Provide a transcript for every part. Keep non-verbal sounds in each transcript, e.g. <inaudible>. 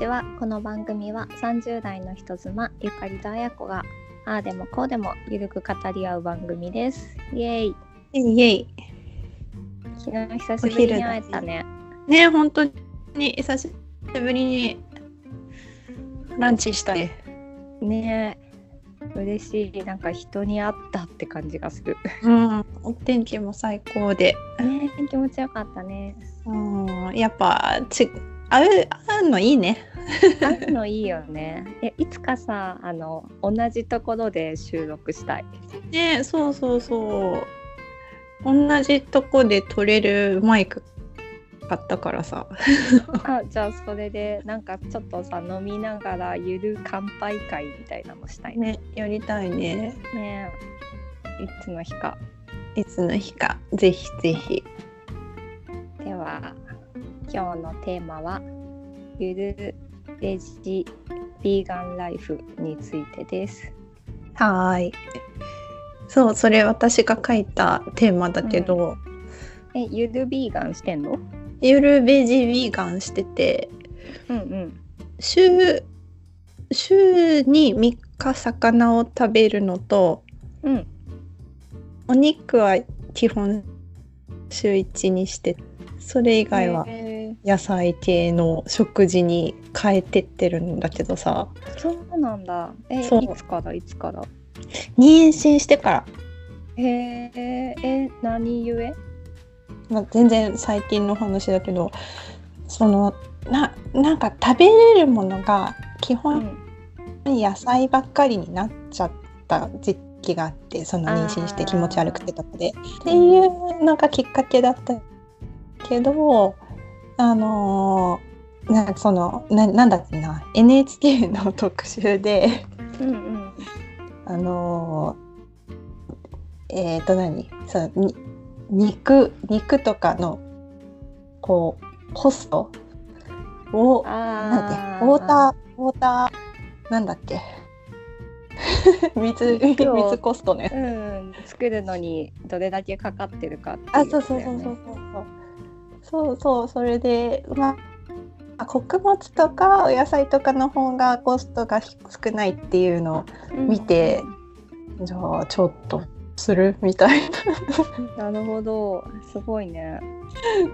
ちは。この番組は30代の人妻ゆかりとあやこがああでもこうでもゆるく語り合う番組です。イエイ。イエイ。昨日久しぶりに会えたね。ね本当に久しぶりにランチしたね。ね嬉しい。なんか人に会ったって感じがする。うん。お天気も最高で。ね気持ちよかったね。うん。やっぱち会う会うのいいね会うのいいよねえいつかさあの同じところで収録したいねそうそうそう同じとこで撮れるマイク買ったからさあじゃあそれでなんかちょっとさ飲みながらゆる乾杯会みたいなのしたいねねやりたいねねいつの日かいつの日かぜひぜひでは今日のテーマはゆるベジビーガンライフについてです。はーい。そうそれ私が書いたテーマだけど、えゆるビーガンしてんの？ゆるベジビーガンしてて。うんうん。週週に3日魚を食べるのとうん。お肉は基本週1にしてそれ以外はへ野菜系の食事に変えてってるんだけどさ。ーそうなんだ。えそう。いつから？いつから？妊娠してから、へええ何故？まあ、全然最近の話だけどそのななんか食べれるものが基う本ん。野菜ばっかりになっちゃった時期があってその妊娠して気持ち悪くてとかで。っていうのがきっかけだったけどあのーなんかそのななんだっけな NHK の特集でうんうん。あのーえっ、と何そうに肉肉とかのこうコストをなんだっあけウォーターウォーターなんだっけ。水水 <laughs> コストね。うん作るのにどれだけかかってるかっていうね。そうそうそうそうそうそうそうそれでまあ穀物とかお野菜とかの方がコストが少ないっていうのを見て、じゃあちょっとするみたいな。<laughs> なるほど。すごいね。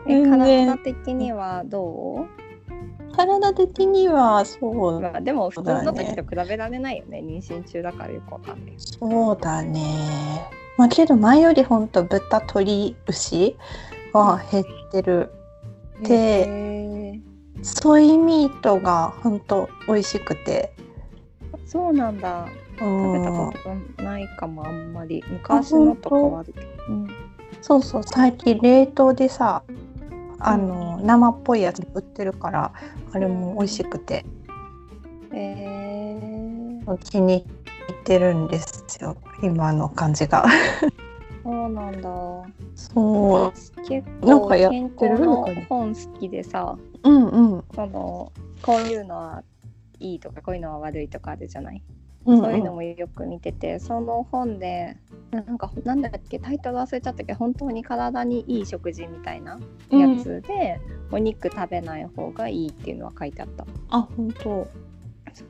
え体的にはど体的にはそうう、まあ、でも普通の時と比べられないよね。妊娠中だからよくわかんないそうだね。まあけど前よりほんと豚鶏牛は減ってる。でへソイミートがほんと美味しくて。ーそうなんだ。うん食べたことないかもあんまり。昔のとかはあるけど、うん、そうそう。最近冷凍でさあの、生っぽいやつ売ってるからあれも美味しくて。えー、気に入ってるんですよ。今の感じがそうなんだ。そ結構なんかやってる健康の本好きでさ。ううんうん。そのこういうのはいいとかこういうのは悪いとかあるじゃない、うんそういうのもよく見ててその本でなんかなんだっけタイトル忘れちゃったけど本当に体にいい食事みたいなやつで、お肉食べない方がいいっていうのは書いてあった。あ本当。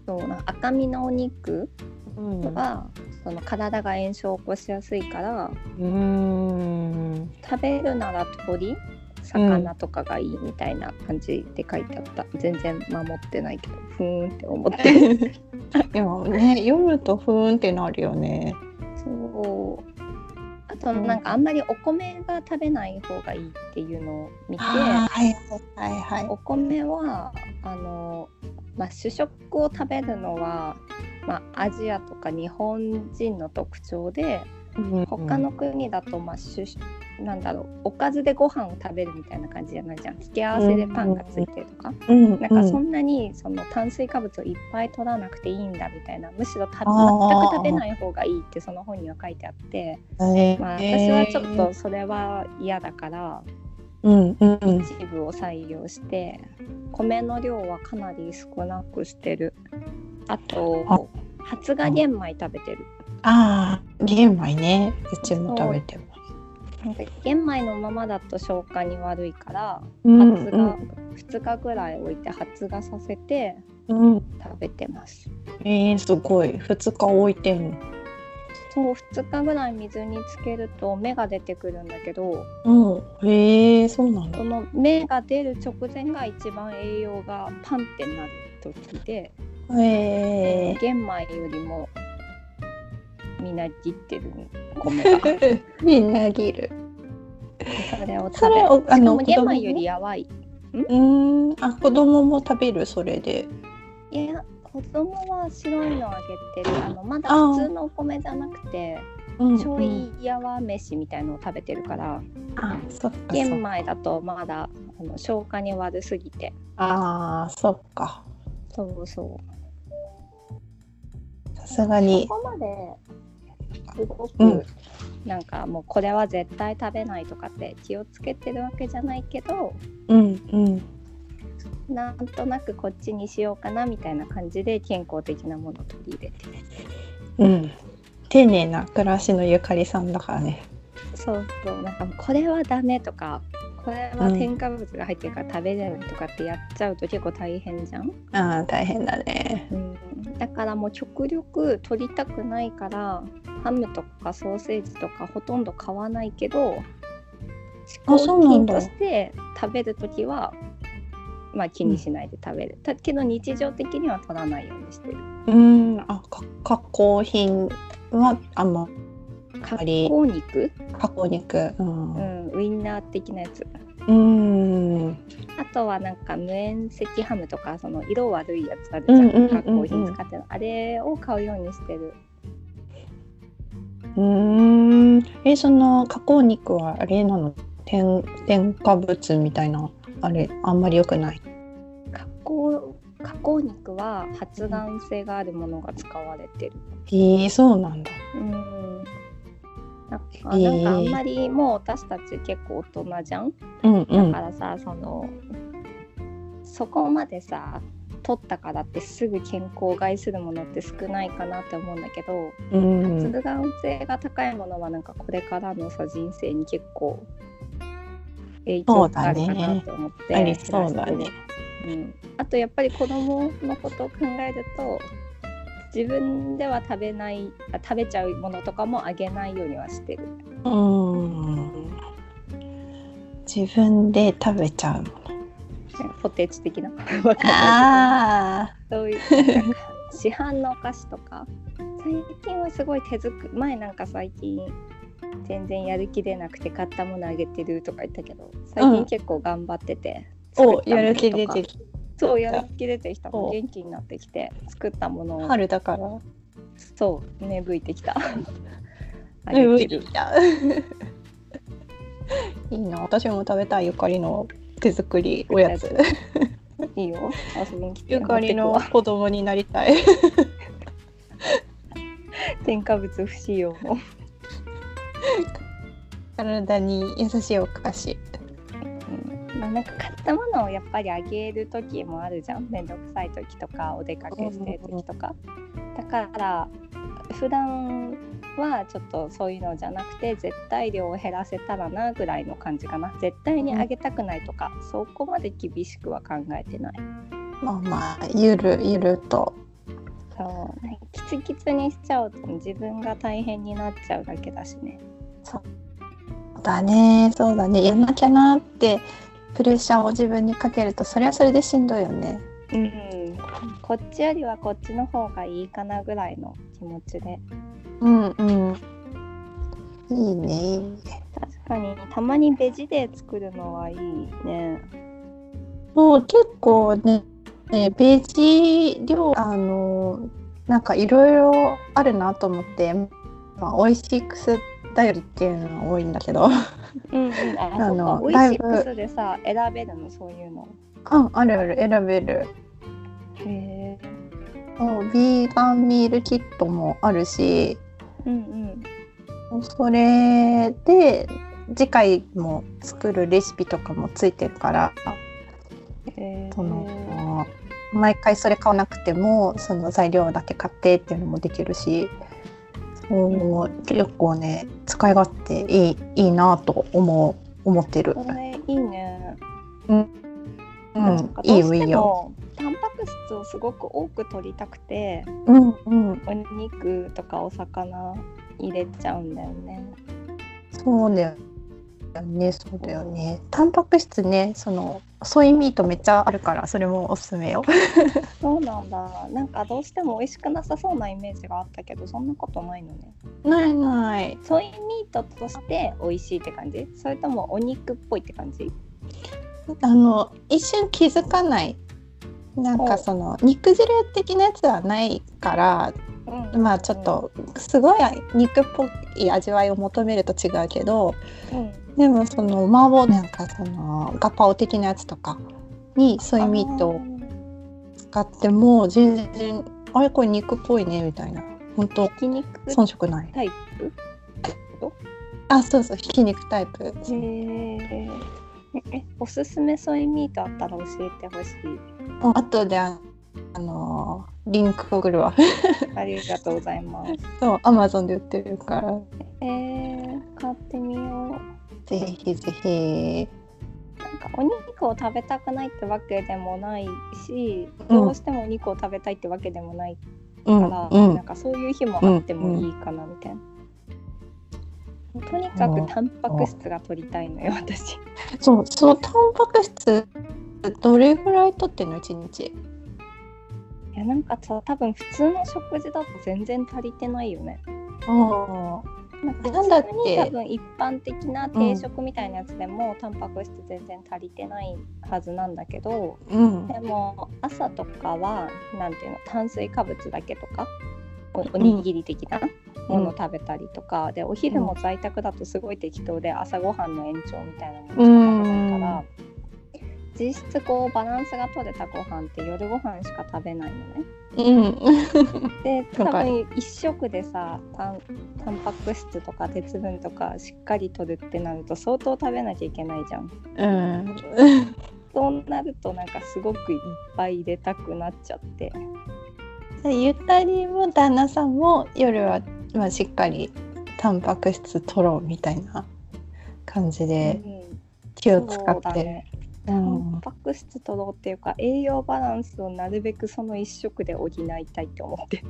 そうな赤身のお肉うん。は、その体が炎症を起こしやすいからうん。食べるなら鶏魚とかがいいみたいな感じで書いてあった、全然守ってないけどふーんって思って。る <laughs> いやね読むとふーんってなるよね。そうあとなんかあんまりお米が食べない方がいいっていうのを見てはいはいはい。お米はあの、まあ、主食を食べるのは、まあ、アジアとか日本人の特徴で他の国だと、まあ、主なんだろうおかずでご飯を食べるみたいな感じじゃないじゃん。付け合わせでパンがついてるとか、うんなんかそんなにその炭水化物をいっぱい取らなくていいんだみたいなむしろ全く食べない方がいいってその本には書いてあって、えまあ、私はちょっとそれは嫌だから。うんうんうん。一部を採用して米の量はかなり少なくしてる。あと発芽玄米食べてるああ玄米ね。うちも食べてますなんか玄米のままだと消化に悪いからうん発芽、2日ぐらい置いて発芽させてうん、食べてます。えー、すごい。2日置いてんの？そう2日ぐらい水につけると芽が出てくるんだけどうん。へえそうなんだ。その芽が出る直前が一番栄養がパンってなる時でへえ玄米よりもみなぎってる。米がみんなぎる。それを食べる。あのも玄米よりやばい。うん。あ子供も食べる？それで。いや子供は白いのあげてる。あのまだ普通のお米じゃなくてうんちょいやわ飯みたいのを食べてるから。あそっかそ玄米だとまだあの消化に悪すぎて。あーそっか。そうそう。さすがに。そこまですごく、うんなんかもうこれは絶対食べないとかって気をつけてるわけじゃないけどうんうんなんとなくこっちにしようかなみたいな感じで健康的なものを取り入れてる。うん。丁寧な暮らしのゆかりさんだからね。そうそう。なんかこれはダメとかこれは添加物が入ってるから食べれないとかってやっちゃうと結構大変じゃん、あー大変だね。うん、だからもう極力取りたくないからハムとかソーセージとかほとんど買わないけどあそうなんだ品として食べる時はまあ気にしないで食べる、だ。けど日常的には取らないようにしてる。うん。あか加工品はあんま加り。工肉、加工肉。うん。うん、ウインナー的なやつ。うん。あとはなんか無塩赤ハムとかその色悪いやつあるじゃん,、加工品使ってる。あれを買うようにしてる。うん。えその加工肉はあれなの？添添加物みたいな？あれあんまり良くない？加工加工肉は発がん性があるものが使われてる。へえそうなんだ。うんなんかえーなんかあんまりもう私たち結構大人じゃん？うんうだんからさ、そのそこまでさ取ったからってすぐ健康を害するものって少ないかなって思うんだけどうん。発がん性が高いものはなんかこれからのさ人生に結構影響があるかなと思ってそうだね。うん、あとやっぱり子供のことを考えると自分では食べないあ食べちゃうものとかもあげないようにはしてる。うん。自分で食べちゃうもの。ポテチ的な。あそういう市販のお菓子とか。最近はすごい手作り。前なんか最近全然やる気出なくて買ったものあげてるとか言ったけど最近結構頑張ってて、おやる気出てきそうや。る気出てきた。お元気になってきて作ったものを。春だから。そう芽吹いてきた。あえげてる <laughs> いいな。私も食べたいゆかりの手作りおやつ。いいよ。遊びに来てゆかりの子供になりたい。<laughs> 添加物不使用の体に優しいお菓子。うんまあ、なんか買ったものをやっぱりあげる時もあるじゃん。面倒くさい時とかお出かけしてる時とか。だから普段はちょっとそういうのじゃなくて絶対量を減らせたらなぐらいの感じかな。絶対にあげたくないとか、そこまで厳しくは考えてない。まあまあゆるゆると。そう。ねキツキツにしちゃうと自分が大変になっちゃうだけだしね。そうだねそうだね。やんなきゃなってプレッシャーを自分にかけるとそれはそれでしんどいよね。うん。こっちよりはこっちの方がいいかなぐらいの気持ちで。うんうん。いいね。確かに。たまにベジで作るのはいいね。そう結構ねねベジ料あのなんかいろいろあるなと思って、まあ、美味しくす頼りっていうのが多いんだけど。うんうん。ああのオイシックスでさ選べるのそういうのうんあるある。選べる。へえそうビーガンミールキットもあるし。うんうん。それで次回も作るレシピとかもついてるから。その毎回それ買わなくてもその材料だけ買ってっていうのもできるしそう結構ね使い勝手いいいいなと思う思ってる。いいね。うん、うん、いいよいいよ。タンパク質をすごく多く取りたくて、うんうん、お肉とかお魚入れちゃうんだよね。そうだよね、そうだよね。タンパク質ね、そのソイミートめっちゃあるから、それもおすすめよ。<laughs> そうなんだ。なんかどうしても美味しくなさそうなイメージがあったけど、そんなことないのね。ないない。ソイミートとして美味しいって感じ？それともお肉っぽいって感じ？あの一瞬気づかない。なんかその肉汁的なやつはないから、うん、まあちょっとすごい肉っぽい味わいを求めると違うけど、うん、でもその麻婆なんかそのガパオ的なやつとかにソイミートを使っても全然あれこれ肉っぽいねみたいな本当ひき肉遜色ないタイプ？あそうそうひき肉タイプへえ。え、おすすめソイミートあったら教えてほしい。あとでああのーリンク送るわ <laughs> ありがとうございます。そうアマゾンで売ってるからえー、買ってみよう。ぜひぜひなんかお肉を食べたくないってわけでもないし、うんどうしてもお肉を食べたいってわけでもないうんから、うんなんかそういう日もあってもいいかなみたいな。とにかくタンパク質が取りたいのよ私。そうそうタンパク質どれぐらい取ってんの一日？いやなんかさ多分普通の食事だと全然足りてないよね。あなんだって普通に多分一般的な定食みたいなやつでも、タンパク質全然足りてないはずなんだけどうん。でも朝とかはなんていうの炭水化物だけとかおおにぎり的なものを食べたりとか、でお昼も在宅だとすごい適当で朝ごはんの延長みたいなのしか食べない実質こうバランスが取れたご飯って夜ご飯しか食べないのね。うんで <laughs> 多分一食でさタンタンパク質とか鉄分とかしっかり取るってなると相当食べなきゃいけないじゃん。うんそうなるとなんかすごくいっぱい入れたくなっちゃって。ゆったりも旦那さんも夜は、まあ、しっかりタンパク質取ろうみたいな感じでうん気を使ってうタンんパク質取ろうっていうか栄養バランスをなるべくその一食で補いたいって思って。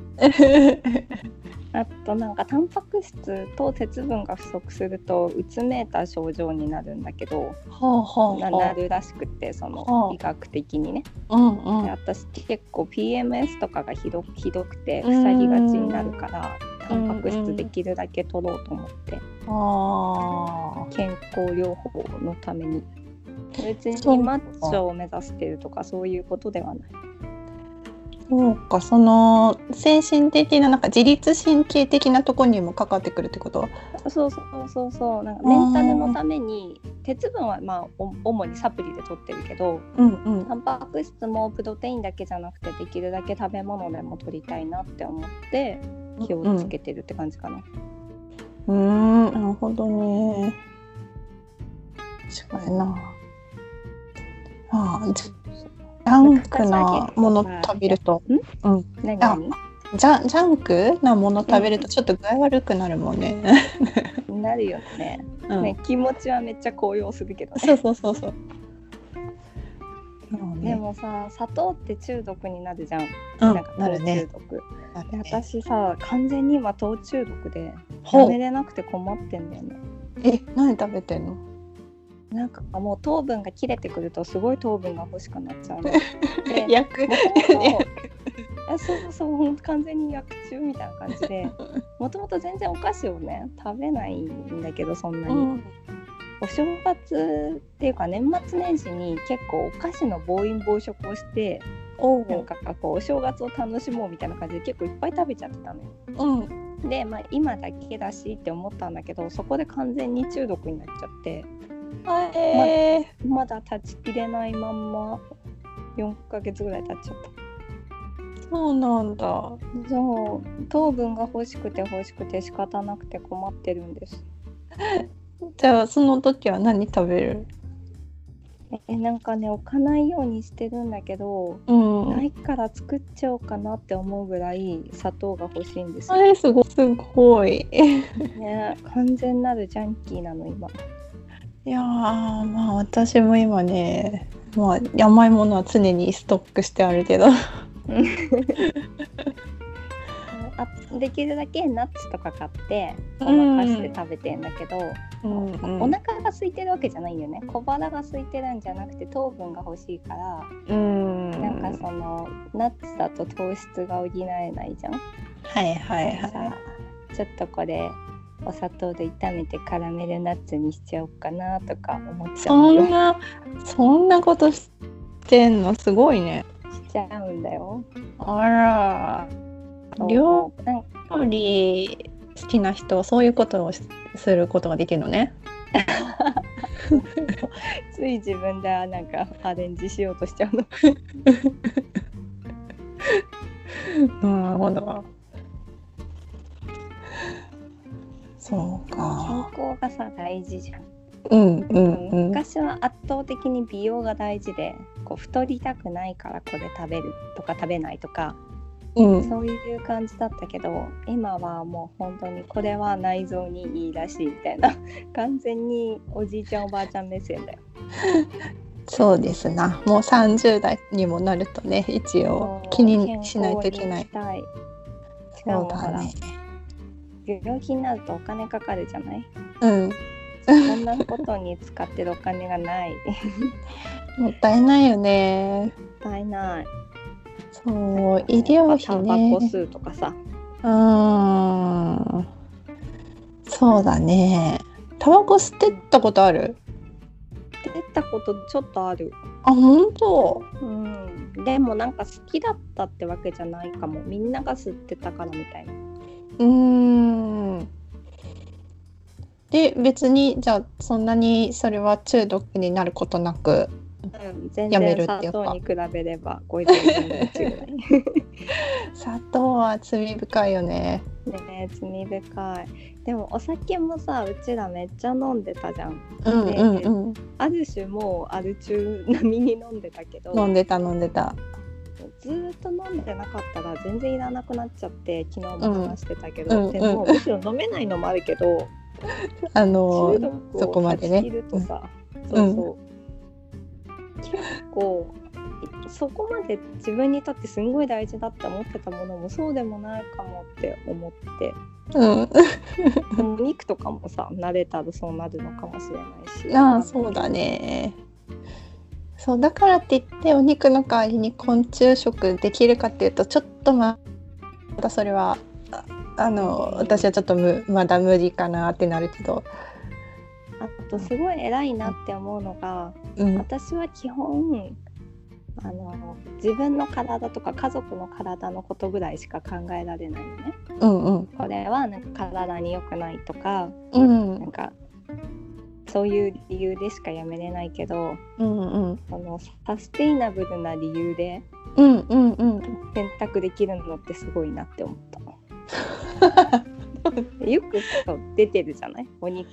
あとなんかタンパク質と鉄分が不足するとうつめいた症状になるんだけどほうほうなるらしくってそのはあ。医学的にね。うんうん。で私結構 PMS とかがひどひどくてうん。塞ぎがちになるからタンパク質できるだけ取ろうと思って。あ健康療法のために別にマッチョを目指してるとかそういうことではない。ーそうかその精神的ななんか自律神経的なところにもかかってくるってこと？そうそうそうそう。なんかメンタルのために鉄分はまあお主にサプリで取ってるけどうんうん。タンパク質もプロテインだけじゃなくてできるだけ食べ物でも取りたいなって思って気をつけてるって感じかな。うーん。なるほどね。確かになああジャンクなもの食べるとうん？あ何？々ジャンジャンクなもの食べるとちょっと具合悪くなるもんね。なるよねうんね気持ちはめっちゃ高揚するけどね。そうそうそうそう。でもさ砂糖って中毒になるじゃん。うんなんか糖中なるね。毒。でなるね私さ完全に今糖中毒でやめれなくて困ってんだよね。え何食べてんの？なんかもう糖分が切れてくるとすごい糖分が欲しくなっちゃうの。<laughs> で薬もともと。あそうそう完全に薬中みたいな感じで。<laughs> もともと全然お菓子をね食べないんだけどそんなに、うん。お正月っていうか年末年始に結構お菓子の暴飲暴食をしてなんかこうお正月を楽しもうみたいな感じで結構いっぱい食べちゃってたのよ。うん。で、まあ、今だけだしって思ったんだけどそこで完全に中毒になっちゃってえーまだ断ち切れないまんま4ヶ月ぐらい経っちゃった。そうなんだ。そう糖分が欲しくて欲しくて仕方なくて困ってるんです。<laughs> じゃあその時は何食べる？えなんかね置かないようにしてるんだけど、うん。ないから作っちゃおうかなって思うぐらい砂糖が欲しいんですあよ。れすごい。すごい。ね完全なるジャンキーなの今。いやーまあ私も今ね、まあ甘いものは常にストックしてあるけど。<laughs> あできるだけナッツとか買ってごまかして食べてんだけど、うんうんお腹が空いてるわけじゃないよね小腹が空いてるんじゃなくて糖分が欲しいから、うん。なんかそのナッツだと糖質が補えないじゃん。はいはいさはちょっとこれお砂糖で炒めてカラメルナッツにしちゃおうかなとか思っい。ちゃうそんなそんなことしてんの？すごいね。しちゃうんだよ。あら。料理好きな人はそういうことをしすることができるのね。<laughs> つい自分でなんかアレンジしようとしちゃうの。なるほど。そう健か。康がさ大事じゃん。うんうんうん。昔は圧倒的に美容が大事でこう太りたくないからこれ食べるとか食べないとかうん。そういう感じだったけど今はもう本当にこれは内臓にいいらしいみたいな <laughs> 完全におじいちゃんおばあちゃん目線だよ。<laughs> そうですな。もう30代にもなるとね、一応気にしないといけない。健康に行きたいそうだね。病気になるとお金かかるじゃない？うん。そんなことに使ってるお金がない。<laughs> もったいないよね。もったいない。そう、医療費タバコね。吸うとかさ。うーん。そうだね。タバコ吸ってったことある？出たことちょっとある。あ、本当？うん。でもなんか好きだったってわけじゃないかも。みんなが吸ってたからみたいな。うーん。で、別に、じゃあ、そんなにそれは中毒になることなく。うん、全やめ然るっていうか砂糖に比べればこいつ全然違うね。砂糖は罪深いよね。ね罪深い。でもお酒もさうちらめっちゃ飲んでたじゃん。うんうんうん。ある種もうアル中並みに飲んでたけど飲んでた飲んでた。ずーっと飲んでなかったら全然いらなくなっちゃって昨日も話してたけど、うん。でも、うん。むしろ飲めないのもあるけどあの中毒そこをまでね。とさ、そうそう、結構そこまで自分にとってすんごい大事だって思ってたものもそうでもないかもって思って。うん。でも肉とかもさ慣れたらそうなるのかもしれないし。ああそうだね。そうだからって言ってお肉の代わりに昆虫食できるかっていうとちょっとまだそれはああの私はちょっとむまだ無理かなってなるけど、あとすごい偉いなって思うのがうん。私は基本あの自分の体とか家族の体のことぐらいしか考えられないのね。うんうん。これはなんか体に良くないとかうん。なんかそういう理由でしかやめれないけどうんうん。そのサステイナブルな理由でうんうんうん。選択できるのってすごいなって思った。<laughs> よく出てるじゃない？お肉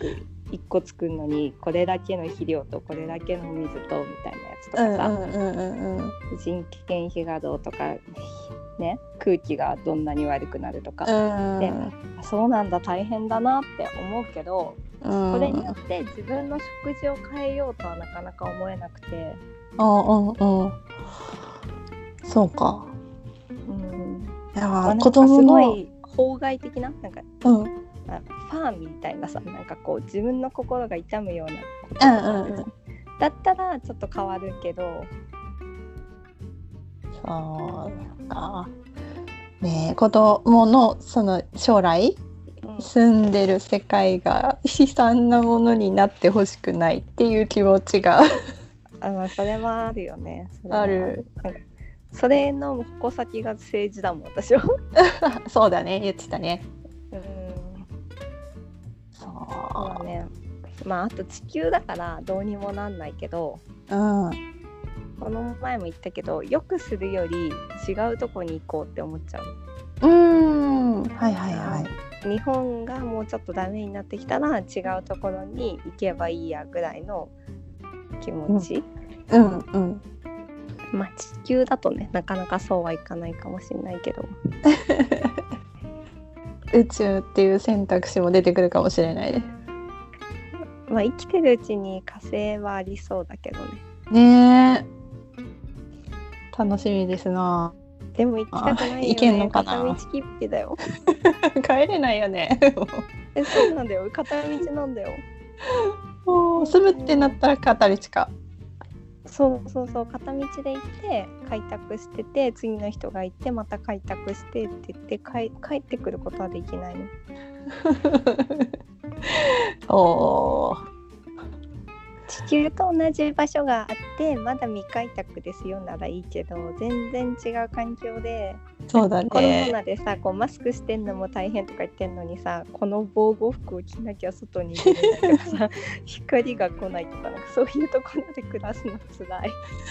1個作るのにこれだけの肥料とこれだけの水とみたいなやつとうんかさ、うんうんうん。人件費がどうとかね空気がどんなに悪くなるとか、でそうなんだ大変だなって思うけどうんそれによって自分の食事を変えようとはなかなか思えなくて、うんうんうんそうか。うん、いや子供すごのい法外的な？なんかうん。あファンみたいなさなんかこう自分の心が痛むような。ことうんうんうん。だったらちょっと変わるけど。そうかねえ子供のその将来？うん住んでる世界が悲惨なものになってほしくないっていう気持ちが。あまあそれはあるよね。ある。それの矛先が政治だもん私は。<laughs> そうだね言ってたね。うん。そそうだね。まああと地球だからどうにもなんないけどううん。この前も言ったけどよくするより違うとこに行こうって思っちゃう。うーん。はいはいはい日本がもうちょっとダメになってきたら違うところに行けばいいやぐらいの気持ち、うんうんまあ地球だとねなかなかそうはいかないかもしれないけど。<laughs> 宇宙っていう選択肢も出てくるかもしれないね。まあ生きてるうちに火星はありそうだけどね。ねえ。楽しみですな。でも行きたくないよ、ね、あ行けんのかな？片道切符だよ。<laughs> 帰れないよね。<laughs> えそうなんだよ。片道なんだよ。もう住むってなったら片道か。そうそうそう。片道で行って開拓してて次の人が行ってまた開拓してって言って帰帰ってくることはできないの。<laughs> おお。地球と同じ場所があってまだ未開拓ですよならいいけど全然違う環境でそうだコロね。ナでさこうマスクしてんのも大変とか言ってんのにさこの防護服を着なきゃ外に出れないとかさ <laughs> 光が来ないとかなんかそういうところで暮らすのつらい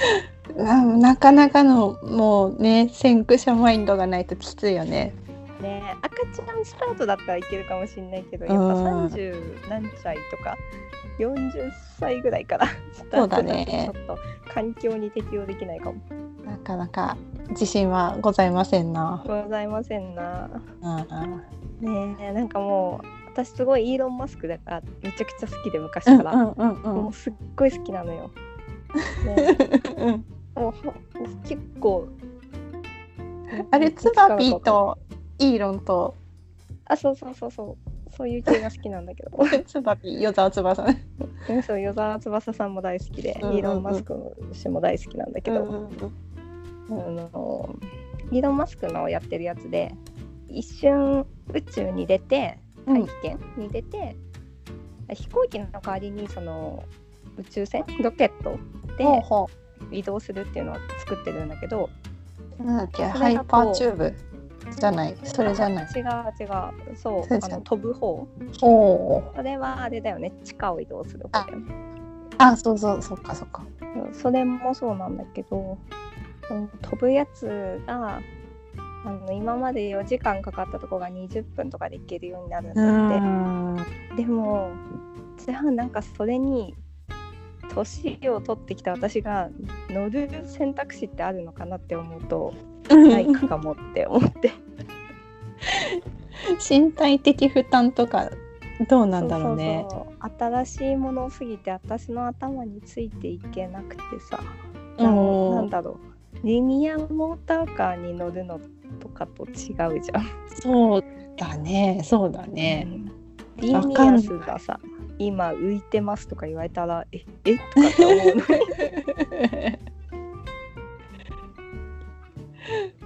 <laughs> うんなかなかのもうね先駆者マインドがないときついよね。ねえ赤ちゃんスタートだったらいけるかもしれないけどうんやっぱ30何歳とか40歳ぐらいからスタートだとちょっと環境に適応できないかもなかなか自信はございませんな。ございませんなうんねえなんかもう私すごいイーロン・マスクだからめちゃくちゃ好きで昔から、もうすっごい好きなのよ。ね、うん。もうほ結構。あれツバピー。とイーロンとあ、そうそうそうそう。そういう系が好きなんだけど。ツバピー与沢翼ね。うんそう、与沢翼さんも大好きで、うんうんうんイーロン・マスク氏も大好きなんだけど、うんうんうんあのイーロン・マスクのやってるやつで、一瞬宇宙に出て、大気圏に出て、飛行機の代わりにその宇宙船、ロケットで移動するっていうのを作ってるんだけど、う。なんだっけハイパーチューブじゃない。それじゃない。違う違う。そう。あの飛ぶ方。おお。それはあれだよね。地下を移動する方。だよねあそうそうそっかそっか。それもそうなんだけど飛ぶやつがあの今まで4時間かかったとこが20分とかで行けるようになるんうだん。って。でもじゃあなんかそれに年を取ってきた私が乗る選択肢ってあるのかなって思うとないかもって思って。<laughs> 身体的負担とかどうなんだろうね。新しいものすぎて私の頭についていけなくてさ。うなんだろう。リニアモーターカーに乗るのとかと違うじゃん。そうだね。そうだね。リニアスがさ今浮いてますとか言われたらええ？とかって思うの <laughs>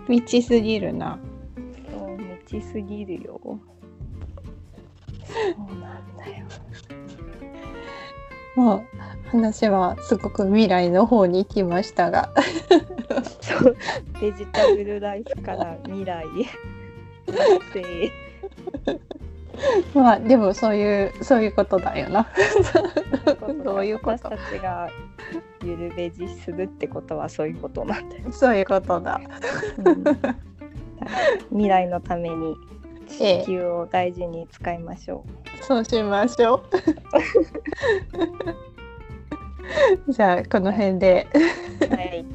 未知すぎるな。そう道すぎるよ。そうなんだよ。<laughs> もう話はすごく未来の方に行きましたが。<laughs> そうデジタブルライフから未来へ <laughs> まあでもそういうそういうことだよな。どういうこ私とたちがゆるベジするってことはそういうことなんだよ。そういうことだ。うん未来のためにええ地球を大事に使いましょそうしましょう。<laughs> じゃあこの辺で。<laughs> う。はい。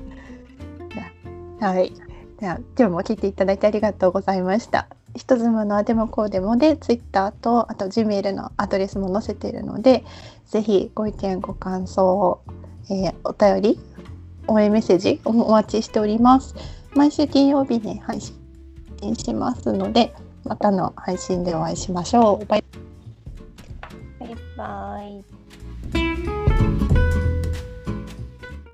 はい。では今日も聞いていただいてありがとうございました。人妻のあでもこうでもで Twitter とあと Gmail のアドレスも載せているのでぜひご意見ご感想、えーお便り応援メッセージおお待ちしております。毎週金曜日に配信しますのでまたの配信でお会いしましょう。バイバイバイ。